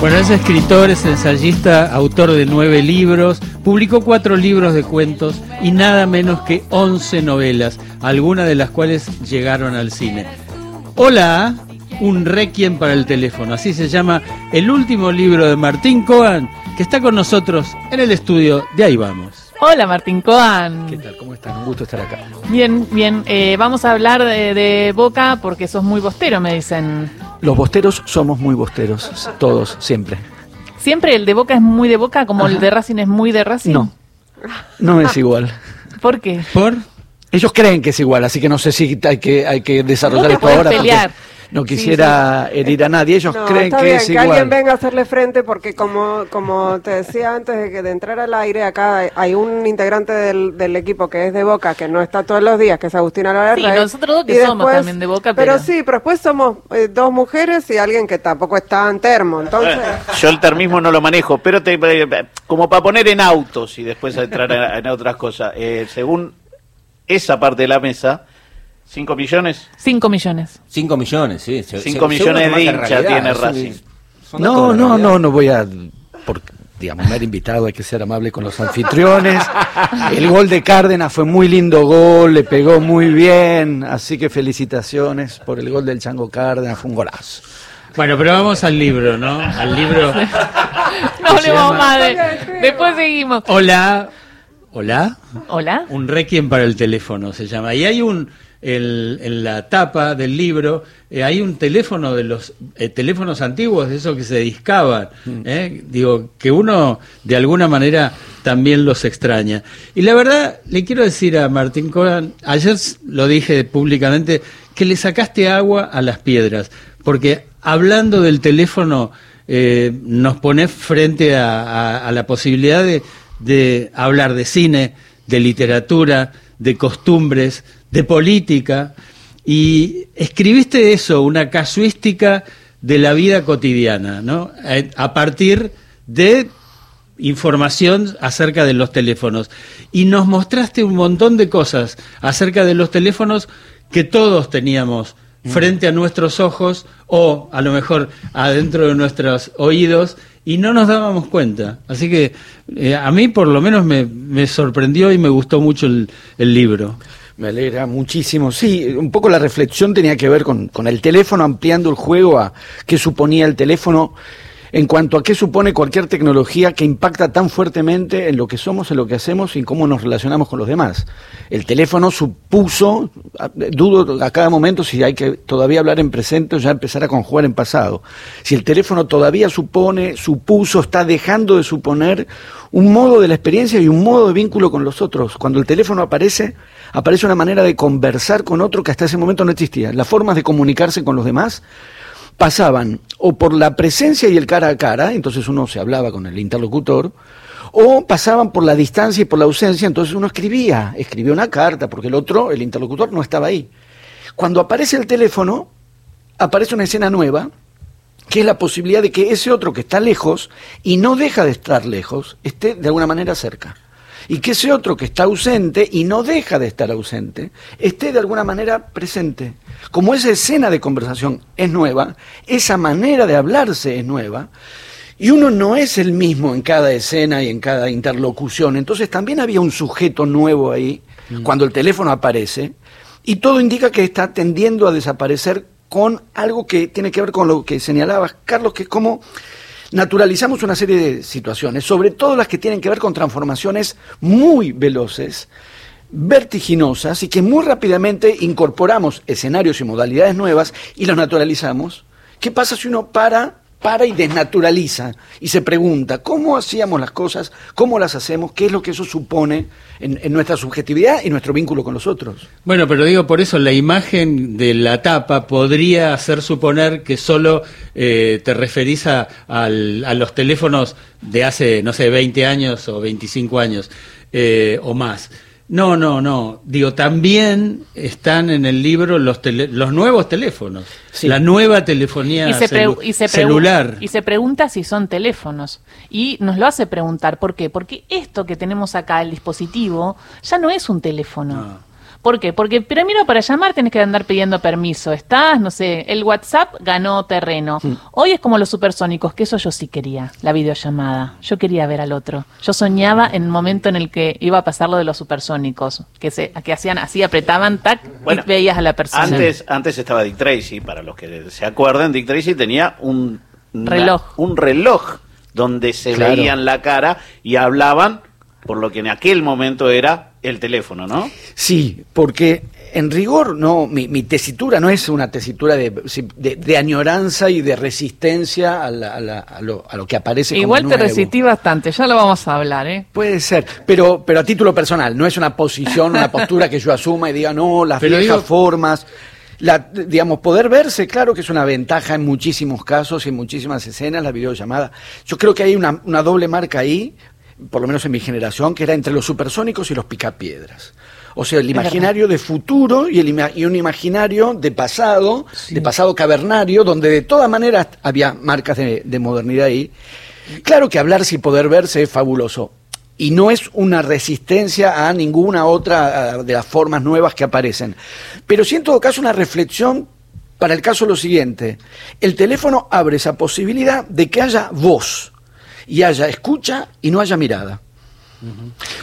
Bueno, es escritor, es ensayista, autor de nueve libros, publicó cuatro libros de cuentos y nada menos que once novelas, algunas de las cuales llegaron al cine. Hola, un requiem para el teléfono, así se llama el último libro de Martín Coan, que está con nosotros en el estudio de Ahí Vamos. Hola Martín Coan. ¿Qué tal? ¿Cómo están? Un gusto estar acá. Bien, bien. Eh, vamos a hablar de, de Boca porque sos muy bostero, me dicen. Los bosteros somos muy bosteros, todos, siempre. ¿Siempre el de Boca es muy de Boca como el de Racing es muy de Racing? No, no es igual. ¿Por qué? ¿Por? Ellos creen que es igual, así que no sé si hay que, hay que desarrollar esto ahora. porque pelear. No quisiera herir a nadie. Ellos No, creen está que bien, es que igual. alguien venga a hacerle frente porque como, como te decía antes de, que de entrar al aire, acá hay- un integrante del, del equipo que es de Boca, que no está todos los días, que es Agustín Álvarez Sí, nosotros dos que Y somos también de Boca, Pero, pero- sí, pero después somos eh, dos mujeres y alguien que tampoco es tan termo, entonces... Yo el termismo no lo manejo, pero te, como para poner en autos y después entrar en, en otras cosas. Eh, según esa parte de la mesa, 5 millones. 5 millones. 5 millones, sí. Se- Cinco se- millones de realidad, tiene Racing. son No, no, no, no voy a. Por, digamos, me han invitado, hay que ser amable con los anfitriones. El gol de Cárdenas fue muy lindo gol, le pegó muy bien, así que felicitaciones por el gol del Chango Cárdenas, fue un golazo. Bueno, pero vamos al libro, ¿no? Al libro. No hablemos de... Después seguimos. Hola. Hola. Hola. Un requiem para el teléfono se llama. Y hay un, el- en la tapa del libro, eh, hay un teléfono de los eh, teléfonos antiguos, de esos que se discaban. ¿eh? Digo, que uno de alguna manera también los extraña. Y la verdad, le quiero decir a Martín Coran, ayer lo dije públicamente, que le sacaste agua a las piedras, porque hablando del teléfono nos pone frente a, a- a la posibilidad de, de hablar de cine, de literatura, de costumbres, de política, y escribiste eso, una casuística de la vida cotidiana, ¿no? A partir de información acerca de los teléfonos. Y nos mostraste un montón de cosas acerca de los teléfonos que todos teníamos frente a nuestros ojos o a lo mejor adentro de nuestros oídos y no nos dábamos cuenta. Así que eh, a mí por lo menos me, me sorprendió y me gustó mucho el, el libro. Me alegra muchísimo. Sí, un poco la reflexión tenía que ver con, con el teléfono, ampliando el juego a qué suponía el teléfono en cuanto a qué supone cualquier tecnología que impacta tan fuertemente en lo que somos, en lo que hacemos y en cómo nos relacionamos con los demás. El teléfono supuso, dudo a cada momento si hay que todavía hablar en presente o ya empezar a conjugar en pasado. Si el teléfono todavía supone, supuso, está dejando de suponer un modo de la experiencia y un modo de vínculo con los otros. Cuando el teléfono aparece, aparece una manera de conversar con otro que hasta ese momento no existía. Las formas de comunicarse con los demás pasaban o por la presencia y el cara a cara, entonces uno se hablaba con el interlocutor, o pasaban por la distancia y por la ausencia, entonces uno escribía, escribía una carta, porque el otro, el interlocutor, no estaba ahí. Cuando aparece el teléfono, aparece una escena nueva, que es la posibilidad de que ese otro que está lejos y no deja de estar lejos, esté de alguna manera cerca. Y que ese otro que está ausente y no deja de estar ausente, esté de alguna manera presente. Como esa escena de conversación es nueva, esa manera de hablarse es nueva, y uno no es el mismo en cada escena y en cada interlocución. Entonces también había un sujeto nuevo ahí cuando el teléfono aparece y todo indica que está tendiendo a desaparecer con algo que tiene que ver con lo que señalabas, Carlos, que es como naturalizamos una serie de situaciones, sobre todo las que tienen que ver con transformaciones muy veloces, vertiginosas y que muy rápidamente incorporamos escenarios y modalidades nuevas y los naturalizamos. ¿Qué pasa si uno para, para y desnaturaliza y se pregunta cómo hacíamos las cosas, cómo las hacemos, qué es lo que eso supone en, en nuestra subjetividad y nuestro vínculo con los otros? Bueno, pero digo, por eso la imagen de la tapa podría hacer suponer que solo eh, te referís a, a los teléfonos de hace, no sé, 20 años o 25 años eh, o más. No, no, no. Digo, también están en el libro los, tele- los nuevos teléfonos, Sí. la nueva telefonía Y se, celu- y se celular. y se pregunta si son teléfonos. Y nos lo hace preguntar. ¿Por qué? Porque esto que tenemos acá, el dispositivo, ya no es un teléfono. No. ¿Por qué? Porque primero para llamar tenés que andar pidiendo permiso. Estás, no sé, el WhatsApp ganó terreno. Hoy es como los supersónicos, que eso yo sí quería, la videollamada. Yo quería ver al otro. Yo soñaba en el momento en el que iba a pasar lo de los supersónicos, que se que hacían así, apretaban, tac, Bueno, y veías a la persona. Antes, antes estaba Dick Tracy, para los que se acuerdan, Dick Tracy tenía un una- Reloj. un reloj donde se Claro. veían la cara y hablaban por lo que en aquel momento era el teléfono, ¿no? Sí, porque en rigor no, mi, mi tesitura no es una tesitura de, de- de añoranza y de resistencia a, la- a la- a lo, a lo que aparece como Igual te resistí bastante, ya lo vamos a hablar, ¿eh? Puede ser, pero, pero a título personal, no es una posición, una postura que yo asuma y diga, no, las Pero viejas digo- formas. La, digamos, poder verse, claro que es una ventaja en muchísimos casos y en muchísimas escenas, la videollamada. Yo creo que hay una, una doble marca ahí, por lo menos en mi generación, que era entre los supersónicos y los picapiedras. O sea, el imaginario de futuro y, el ima- y un imaginario de pasado, de pasado cavernario, donde de todas maneras había marcas de, de modernidad ahí. Claro que hablarse y poder verse es fabuloso. Y no es una resistencia a ninguna otra de las formas nuevas que aparecen. Pero sí en todo caso una reflexión para el caso lo siguiente. El teléfono abre esa posibilidad de que haya voz y haya escucha y no haya mirada.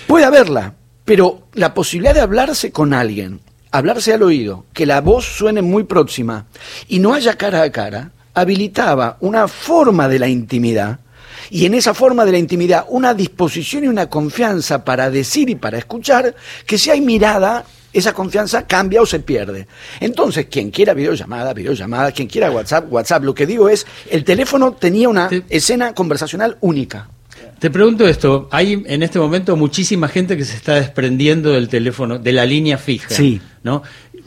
Puede haberla, pero la posibilidad de hablarse con alguien, hablarse al oído, que la voz suene muy próxima y no haya cara a cara, habilitaba una forma de la intimidad y en esa forma de la intimidad una disposición y una confianza para decir y para escuchar que si hay mirada esa confianza cambia o se pierde. Entonces, quien quiera videollamada, videollamada, quien quiera WhatsApp, WhatsApp, lo que digo es, el teléfono tenía una Sí. escena conversacional única. Te pregunto esto, hay en este momento muchísima gente que se está desprendiendo del teléfono, de la línea fija, Sí. ¿no?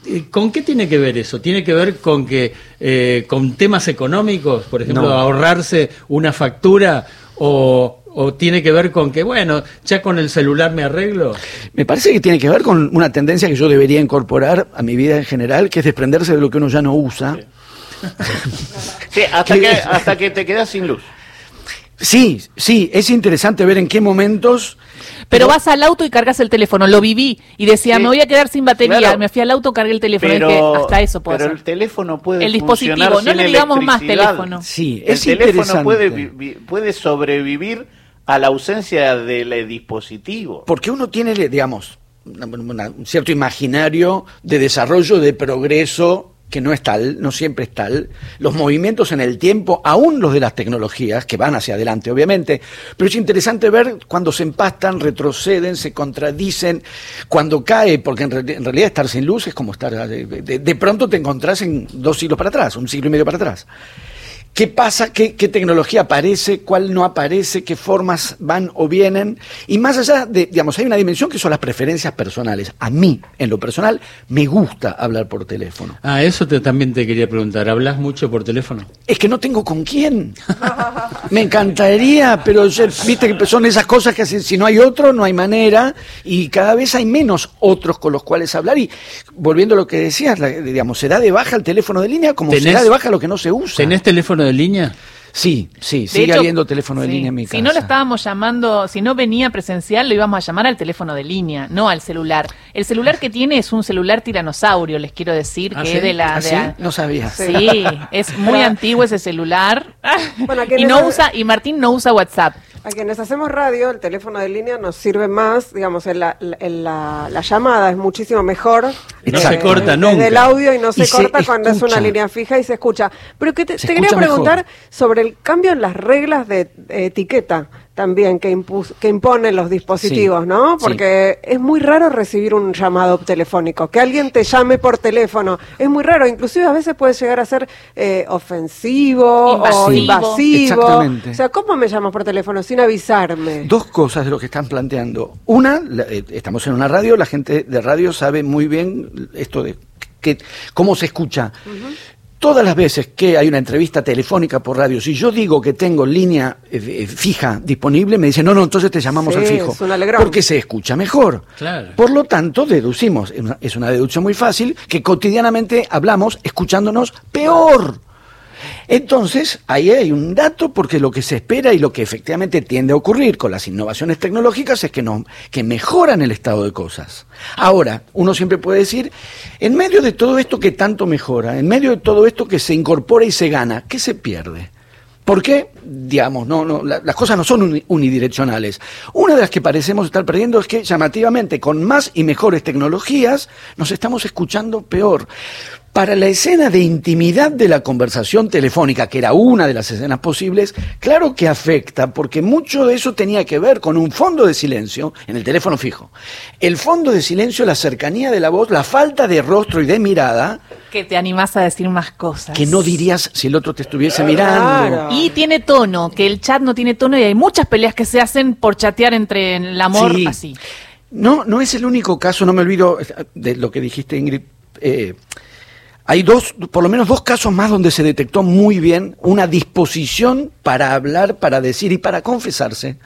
Eh, ¿Con qué tiene que ver eso? ¿Tiene que ver con que eh, con temas económicos, por ejemplo, No. ahorrarse una factura o, o tiene que ver con que, bueno, ya con el celular me arreglo? Me parece que tiene que ver con una tendencia que yo debería incorporar a mi vida en general, que es desprenderse de lo que uno ya no usa. Sí, hasta que, hasta que te quedas sin luz. Sí, sí, es interesante ver en qué momentos. Pero vas al auto y cargas el teléfono, lo viví y decía, Sí. me voy a quedar sin batería, Claro. me fui al auto, cargué el teléfono, Pero, dije, hasta eso puedo pero hacer. el teléfono puede El dispositivo, funcionar no sin le digamos más teléfono. Sí, El es teléfono interesante. puede, puede sobrevivir a la ausencia del eh, dispositivo. Porque uno tiene, digamos, una- un cierto imaginario de desarrollo, de progreso, que no es tal, no siempre es tal. Los movimientos en el tiempo, aún los de las tecnologías, que van hacia adelante, obviamente, pero es interesante ver cuando se empastan, retroceden, se contradicen, cuando cae, porque en, en realidad estar sin luz es como estar, de, de- de pronto te encontrás en dos siglos para atrás, un siglo y medio para atrás. ¿Qué pasa? ¿Qué, ¿Qué tecnología aparece? ¿Cuál no aparece? ¿Qué formas van o vienen? Y más allá de, digamos, hay una dimensión que son las preferencias personales. A mí, en lo personal, me gusta hablar por teléfono. Ah, eso te, también te quería preguntar. ¿Hablas mucho por teléfono? Es que no tengo con quién. Me encantaría, pero viste que son esas cosas que si si no hay otro, no hay manera. Y cada vez hay menos otros con los cuales hablar. Y volviendo a lo que decías, la- digamos, se da de baja el teléfono de línea como se ¿Tenés- da de baja lo que no se usa. ¿Tenés teléfono de línea? Sí, sí, De sigue hecho, habiendo teléfono de sí, línea en mi casa. Si no lo estábamos llamando, si no venía presencial, lo íbamos a llamar al teléfono de línea, no al celular. El celular que tiene es un celular tiranosaurio, les quiero decir, ¿Ah, que sí? es de la... ¿Ah, de sí? la- No sabía. Sí, es muy antiguo ese celular. Bueno, y no usa, y Martín no usa WhatsApp. A quienes hacemos radio, el teléfono de línea nos sirve más, digamos, en la, en la, la llamada es muchísimo mejor. No se corta desde nunca. el audio y no se Y se corta cuando es una línea fija y se escucha. Pero que te, quería preguntar mejor. sobre el cambio en las reglas de, de etiqueta también que, impus- que imponen los dispositivos, Sí, ¿no? sí. Porque es muy raro recibir un llamado telefónico, que alguien te llame por teléfono. Es muy raro, inclusive a veces puede llegar a ser eh, ofensivo o Invasivo. invasivo. Exactamente. O sea, ¿cómo me llamas por teléfono sin avisarme? Dos cosas de lo que están planteando. Una, la- eh, estamos en una radio, la gente de radio sabe muy bien esto de que, cómo se escucha. Todas las veces que hay una entrevista telefónica por radio, si yo digo que tengo línea eh, eh, fija disponible, me dicen, no, no, entonces te llamamos Sí, al fijo. es un. Porque se escucha mejor. Claro. Por lo tanto, deducimos, es una- es una deducción muy fácil, que cotidianamente hablamos escuchándonos peor. Entonces, ahí hay un dato porque lo que se espera y lo que efectivamente tiende a ocurrir con las innovaciones tecnológicas es que, no, que mejoran el estado de cosas. Ahora, uno siempre puede decir, en medio de todo esto que tanto mejora, en medio de todo esto que se incorpora y se gana, ¿qué se pierde? ¿Por qué? Digamos, no, no, la- las cosas no son uni- unidireccionales. Una de las que parecemos estar perdiendo es que llamativamente con más y mejores tecnologías nos estamos escuchando peor. Para la escena de intimidad de la conversación telefónica, que era una de las escenas posibles, claro que afecta, porque mucho de eso tenía que ver con un fondo de silencio en el teléfono fijo. El fondo de silencio, la cercanía de la voz, la falta de rostro y de mirada, Que te animás a decir más cosas. que no dirías si el otro te estuviese mirando. Claro. Y tiene tono, que el chat no tiene tono y hay muchas peleas que se hacen por chatear entre el amor Sí. así. No, no es el único caso, no me olvido de lo que dijiste, Ingrid. Eh, hay dos, por lo menos dos casos más donde se detectó muy bien una disposición para hablar, para decir y para confesarse.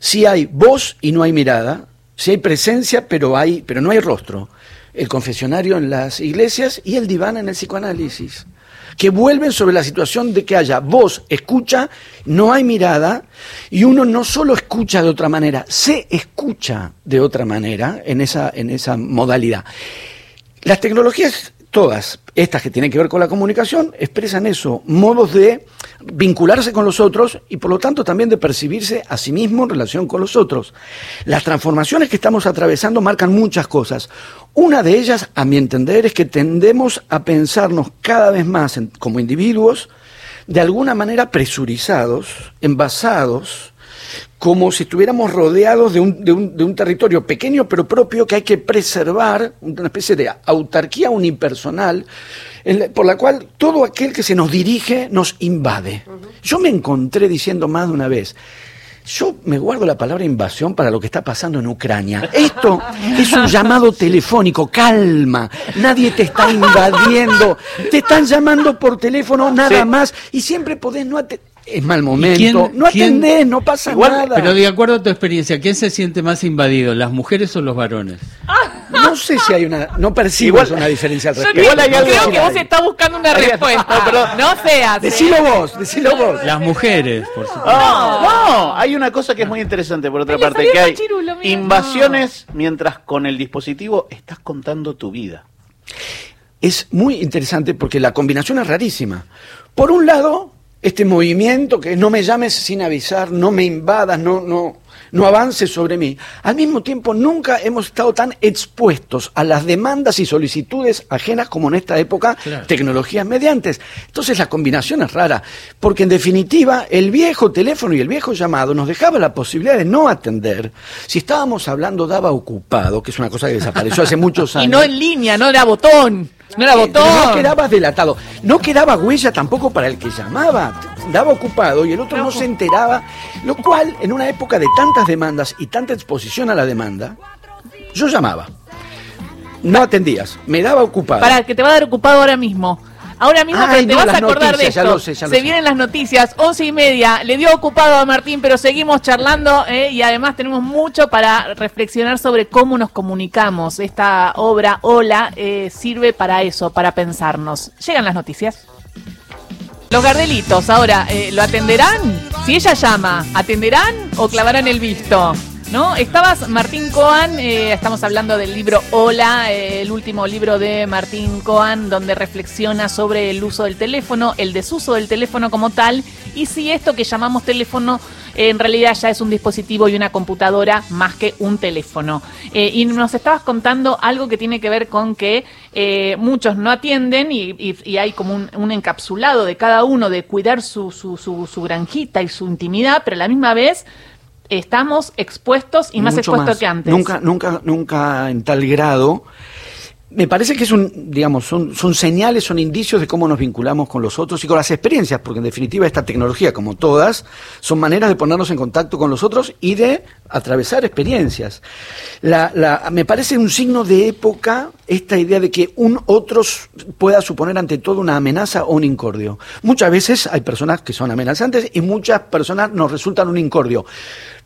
Si hay voz y no hay mirada, si hay presencia pero hay, pero no hay rostro. El confesionario en las iglesias y el diván en el psicoanálisis que vuelven sobre la situación de que haya voz, escucha, no hay mirada, y uno no solo escucha de otra manera, se escucha de otra manera en esa, en esa modalidad. Las tecnologías, todas, estas que tienen que ver con la comunicación, expresan eso, modos de vincularse con los otros y por lo tanto también de percibirse a sí mismo en relación con los otros. Las transformaciones que estamos atravesando marcan muchas cosas. Una de ellas, a mi entender, es que tendemos a pensarnos cada vez más como individuos, de alguna manera presurizados, envasados, como si estuviéramos rodeados de un, de un- de un territorio pequeño pero propio que hay que preservar, una especie de autarquía unipersonal, en la- por la cual todo aquel que se nos dirige nos invade. Yo me encontré diciendo más de una vez, yo me guardo la palabra invasión para lo que está pasando en Ucrania. Esto es un llamado telefónico, calma, nadie te está invadiendo, te están llamando por teléfono nada Sí. más y siempre podés no atender. Es mal momento, quién- no quién- atendés, no pasa Igual, nada. Pero de acuerdo a tu experiencia, ¿quién se siente más invadido, las mujeres o los varones? No sé si hay una, no percibo Igual- una diferencia al Yo respecto. Igual hay algo- creo que la vos estás buscando una respuesta. no, pero- no seas. ¿eh? Decilo vos, decilo vos. Las mujeres, por supuesto. No, no, hay una cosa que es muy interesante por otra Ay, parte, que hay mira. invasiones mientras con el dispositivo estás contando tu vida. es muy interesante porque la combinación es rarísima. Por un lado, este movimiento que no me llames sin avisar, no me invadas, no, no, no avances sobre mí. Al mismo tiempo, nunca hemos estado tan expuestos a las demandas y solicitudes ajenas como en esta época, Claro. tecnologías mediantes. Entonces la combinación es rara, porque en definitiva el viejo teléfono y el viejo llamado nos dejaba la posibilidad de no atender. Si estábamos hablando daba ocupado, que es una cosa que desapareció hace muchos años. Y no en línea, no era botón. No era Eh, botón. No quedabas delatado. No quedaba huella tampoco para el que llamaba. Daba ocupado y el otro no se enteraba. Lo cual, en una época de tantas demandas y tanta exposición a la demanda, yo llamaba. No atendías. Me daba ocupado. Para que te va a dar ocupado ahora mismo. Ahora mismo Ay, te no, vas a acordar noticias, de esto. lo sé, ya lo Se sé. vienen las noticias, once y media. Le dio ocupado a Martín, pero seguimos charlando eh, y además tenemos mucho para reflexionar sobre cómo nos comunicamos. Esta obra, Hola, eh, sirve para eso, para pensarnos. Llegan las noticias. Los Gardelitos, ahora, eh, ¿lo atenderán? Si ella llama, ¿atenderán o clavarán el visto? ¿No? Estabas, Martín Coan, eh, estamos hablando del libro Hola, eh, el último libro de Martín Coan, donde reflexiona sobre el uso del teléfono, el desuso del teléfono como tal, y si esto que llamamos teléfono eh, en realidad ya es un dispositivo y una computadora más que un teléfono. Eh, y nos estabas contando algo que tiene que ver con que muchos no atienden y, y- y hay como un, un encapsulado de cada uno de cuidar su, su, su, su granjita y su intimidad, pero a la misma vez estamos expuestos y más Mucho expuestos más. que antes. Nunca, nunca, nunca en tal grado. Me parece que es un, digamos, son, son señales, son indicios de cómo nos vinculamos con los otros y con las experiencias, porque en definitiva esta tecnología, como todas, son maneras de ponernos en contacto con los otros y de atravesar experiencias. La, la- me parece un signo de época esta idea de que un otro pueda suponer ante todo una amenaza o un incordio. Muchas veces hay personas que son amenazantes y muchas personas nos resultan un incordio.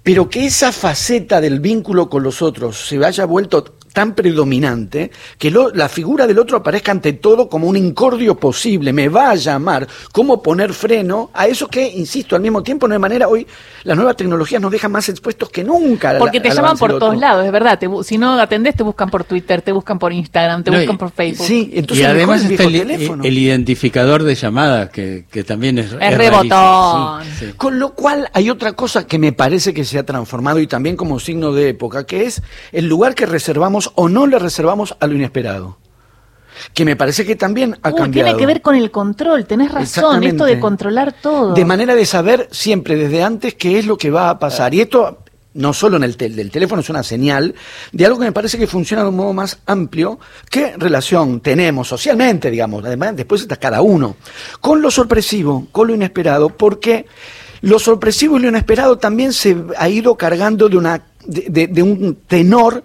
Pero que esa faceta del vínculo con los otros se haya vuelto tan predominante que lo- la figura del otro aparezca ante todo como un incordio posible, me va a llamar, cómo poner freno a eso que, insisto, al mismo tiempo no hay manera, hoy las nuevas tecnologías nos dejan más expuestos que nunca. Porque te al llaman por todos lados, es verdad. Te si no atendés, te buscan por Twitter, te buscan por Instagram, te No, buscan y- por Facebook. Sí, entonces y además el está el, teléfono. el identificador de llamadas, que, que también es, Es rarísimo. rebotón. Sí, sí. Con lo cual hay otra cosa que me parece que se ha transformado y también como signo de época, que es el lugar que reservamos o no le reservamos a lo inesperado. Que me parece que también ha Uy, cambiado. tiene que ver con el control, tenés razón, esto de controlar todo. De manera de saber siempre desde antes qué es lo que va a pasar. Y esto no solo en el, tel- del teléfono es una señal de algo que me parece que funciona de un modo más amplio. ¿Qué relación tenemos socialmente, digamos? Además, después está cada uno. Con lo sorpresivo, con lo inesperado, porque lo sorpresivo y lo inesperado también se ha ido cargando de, una, de, de- de un tenor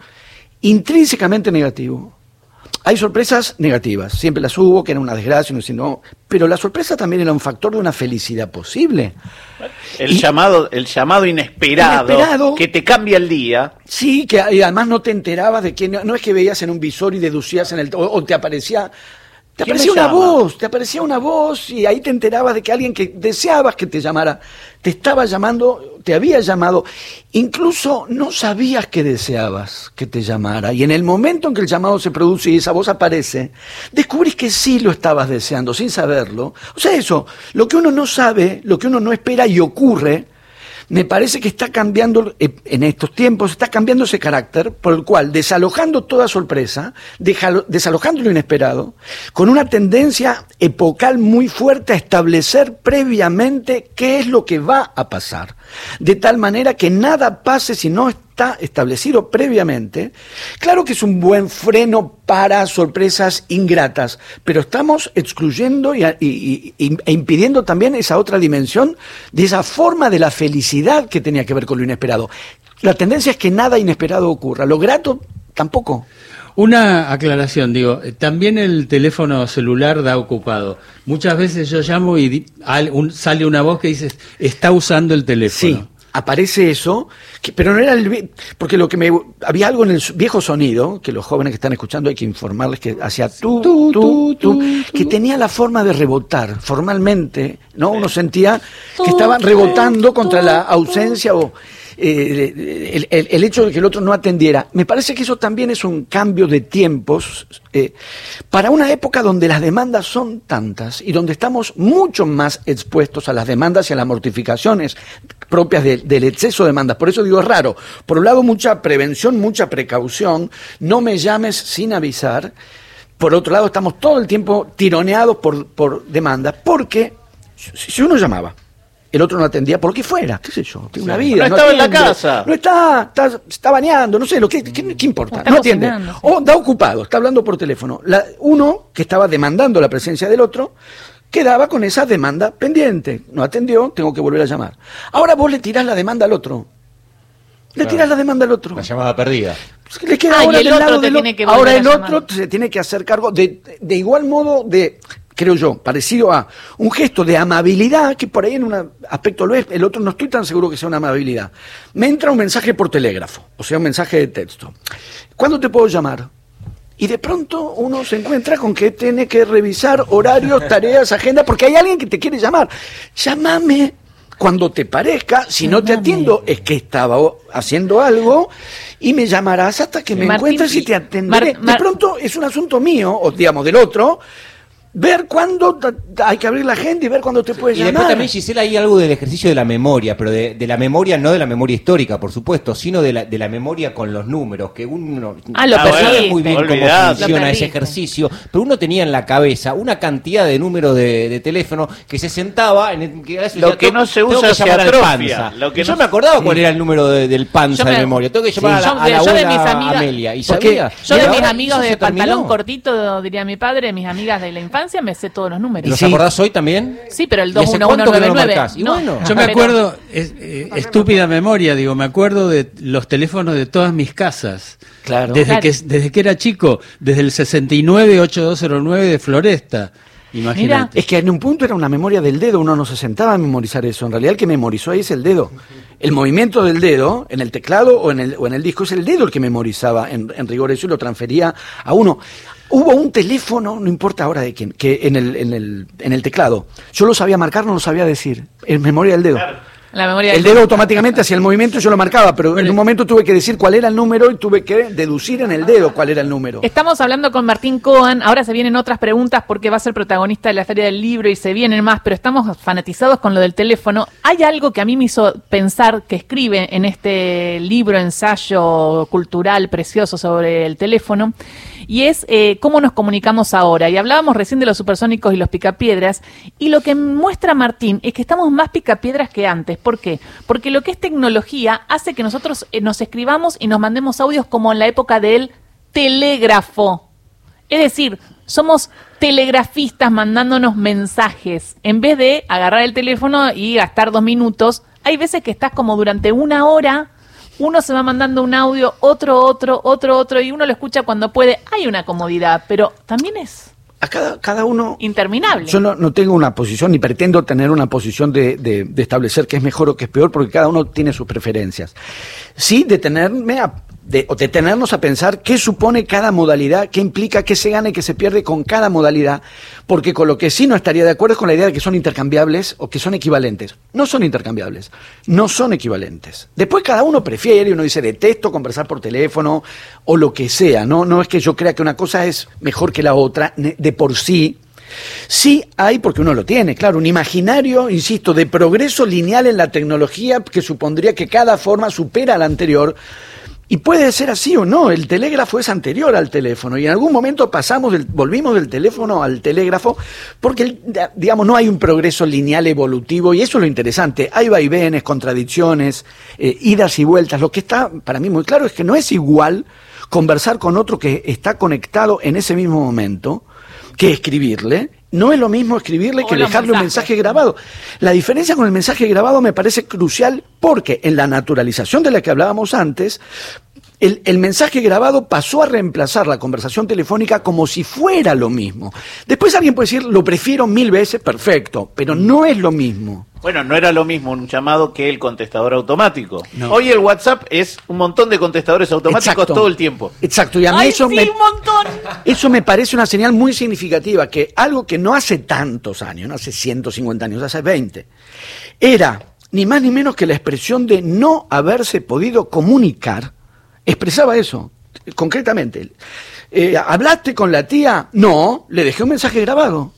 intrínsecamente negativo. Hay sorpresas negativas, siempre las hubo, que era una desgracia, uno dice, no, pero la sorpresa también era un factor de una felicidad posible. El Y- llamado, el llamado inesperado, Inesperado. que te cambia el día. Sí, que además no te enterabas de no, no es que veías en un visor y deducías en el o, o te aparecía te ¿Quién aparecía una voz, te aparecía una voz y ahí te enterabas de que alguien que deseabas que te llamara te estaba llamando, te había llamado, incluso no sabías que deseabas que te llamara. Y en el momento en que el llamado se produce y esa voz aparece, descubrís que sí lo estabas deseando sin saberlo. O sea, eso, lo que uno no sabe, lo que uno no espera y ocurre, me parece que está cambiando eh, en estos tiempos, está cambiando ese carácter por el cual, desalojando toda sorpresa, desalojando lo inesperado, con una tendencia epocal muy fuerte a establecer previamente qué es lo que va a pasar, de tal manera que nada pase si no está establecido previamente. Claro que es un buen freno para sorpresas ingratas, pero estamos excluyendo y, a- y- y- e impidiendo también esa otra dimensión de esa forma de la felicidad que tenía que ver con lo inesperado. La tendencia es que nada inesperado ocurra, lo grato tampoco. Una aclaración, digo, eh, también el teléfono celular da ocupado. Muchas veces yo llamo y sale una voz que dice, está usando el teléfono. Sí, aparece eso, que- pero no era el... Porque lo que me... Había algo en el viejo sonido, que los jóvenes que están escuchando hay que informarles que hacía tú, tú, tú, tú, que tenía la forma de rebotar formalmente, ¿no? Uno sentía que estaban rebotando contra la ausencia o... eh, el, hecho de que el otro no atendiera. Me parece que eso también es un cambio de tiempos eh, para una época donde las demandas son tantas y donde estamos mucho más expuestos a las demandas y a las mortificaciones propias de- del exceso de demandas. Por eso digo es raro. Por un lado, mucha prevención, mucha precaución. No me llames sin avisar. Por otro lado, estamos todo el tiempo tironeados por, por demandas, porque si uno llamaba, el otro no atendía, por lo que fuera, qué sé yo, tiene una vida. No estaba en la casa. No está, está, bañando, no sé, lo que, ¿qué, qué importa? Está no atiende. O da ocupado, está hablando por teléfono. La- uno, que estaba demandando la presencia del otro, quedaba con esa demanda pendiente. No atendió, tengo que volver a llamar. Ahora vos le tirás la demanda al otro. Le Claro. tirás la demanda al otro. La llamada perdida. Le queda Ah, y el otro lado te tiene que volver Ahora el otro se tiene que hacer cargo de, de igual modo de, creo yo, parecido a un gesto de amabilidad, que por ahí en un aspecto lo es, el otro no estoy tan seguro que sea una amabilidad. Me entra un mensaje por telégrafo, o sea, un mensaje de texto. ¿Cuándo te puedo llamar? Y de pronto uno se encuentra con que tiene que revisar horarios, tareas, agenda, porque hay alguien que te quiere llamar. Llámame cuando te parezca, si no te atiendo es que estaba haciendo algo y me llamarás hasta que me Martín, encuentres y te atenderé. Mar- Mar- de pronto es un asunto mío, o digamos del otro, ver cuándo hay que abrir la agenda y ver cuándo te puedes Y después llamar. también, Gisela, hay algo del ejercicio de la memoria, pero de, de la memoria, no de la memoria histórica, por supuesto, sino de la, de la memoria con los números, que uno Ah, lo no sabe muy bien cómo funciona ese ejercicio, pero uno tenía en la cabeza una cantidad de números de, de teléfono que se sentaba en el, que a veces Lo que "Tengo- no se usa se llamar al atrofia. panza". Lo que Y yo no- me acordaba cuál era el número de- del panza Yo de me- memoria. Tengo que llamar Sí, a la, yo a la yo de abuela mis amigas- Amelia. Y sabía. Yo Y de mis amigos de terminó. pantalón cortito, diría mi padre, mis amigas de la infancia, me sé todos los números. ¿Los Sí. acordás hoy también? Sí, pero el ¿Y hace cuánto que no lo 21199. marcás? Y no, bueno. Yo me acuerdo, es, eh, estúpida memoria, digo, me acuerdo de los teléfonos de todas mis casas. Claro. Desde, Claro. que, desde que era chico, desde el 69-8209 de Floresta. Imagínate. Es que en un punto era una memoria del dedo, uno no se sentaba a memorizar eso. En realidad el que memorizó ahí es el dedo. El movimiento del dedo en el teclado o en el, o en el disco es el dedo el que memorizaba en, en rigor eso y lo transfería a uno. Hubo un teléfono, no importa ahora de quién, que en el, en el, en el teclado. Yo lo sabía marcar, no lo sabía decir. En memoria del dedo. La memoria El dedo automáticamente hacía el movimiento y yo lo marcaba, pero en un momento tuve que decir cuál era el número y tuve que deducir en el dedo cuál era el número. Estamos hablando con Martín Cohen, ahora se vienen otras preguntas porque va a ser protagonista de la Feria del Libro y se vienen más, pero estamos fanatizados con lo del teléfono. Hay algo que a mí me hizo pensar que escribe en este libro, ensayo cultural precioso sobre el teléfono, y es eh, cómo nos comunicamos ahora. Y hablábamos recién de los supersónicos y los picapiedras, y lo que muestra Martín es que estamos más picapiedras que antes. ¿Por qué? Porque lo que es tecnología hace que nosotros eh, nos escribamos y nos mandemos audios como en la época del telégrafo. Es decir, somos telegrafistas mandándonos mensajes. En vez de agarrar el teléfono y gastar dos minutos, hay veces que estás como durante una hora, uno se va mandando un audio, otro, otro, otro, otro, y uno lo escucha cuando puede. Hay una comodidad, pero también es A cada, cada uno interminable. Yo no, no tengo una posición ni pretendo tener una posición de, de- de establecer qué es mejor o qué es peor, porque cada uno tiene sus preferencias. Sí, detenerme a, de- detenernos a pensar qué supone cada modalidad, qué implica, qué se gana y qué se pierde con cada modalidad, porque con lo que sí no estaría de acuerdo es con la idea de que son intercambiables o que son equivalentes. No son intercambiables, no son equivalentes. Después cada uno prefiere, uno dice detesto conversar por teléfono o lo que sea, no, no es que yo crea que una cosa es mejor que la otra de por sí, Sí hay, porque uno lo tiene, claro, un imaginario, insisto, de progreso lineal en la tecnología que supondría que cada forma supera a la anterior. Y puede ser así o no, el telégrafo es anterior al teléfono y en algún momento pasamos del, volvimos del teléfono al telégrafo porque digamos no hay un progreso lineal evolutivo y eso es lo interesante, hay vaivenes, contradicciones, eh, idas y vueltas, lo que está para mí muy claro es que no es igual conversar con otro que está conectado en ese mismo momento que escribirle. No es lo mismo escribirle O que dejarle un mensaje grabado. La diferencia con el mensaje grabado me parece crucial porque en la naturalización de la que hablábamos antes, el, el mensaje grabado pasó a reemplazar la conversación telefónica como si fuera lo mismo. Después alguien puede decir, lo prefiero mil veces, perfecto, pero no es lo mismo. Bueno, no era lo mismo un llamado que el contestador automático. No. Hoy el WhatsApp es un montón de contestadores automáticos Exacto. todo el tiempo. Exacto, y a mí ¡Ay, eso sí, me, un montón! Eso me parece una señal muy significativa, que algo que no hace tantos años, no hace 150 años, hace 20, era ni más ni menos que la expresión de no haberse podido comunicar, expresaba eso, concretamente. Eh, ¿Hablaste con la tía? No, le dejé un mensaje grabado.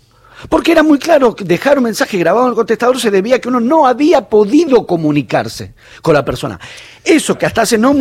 Porque era muy claro que dejar un mensaje grabado en el contestador se debía a que uno no había podido comunicarse con la persona. Eso que hasta hace no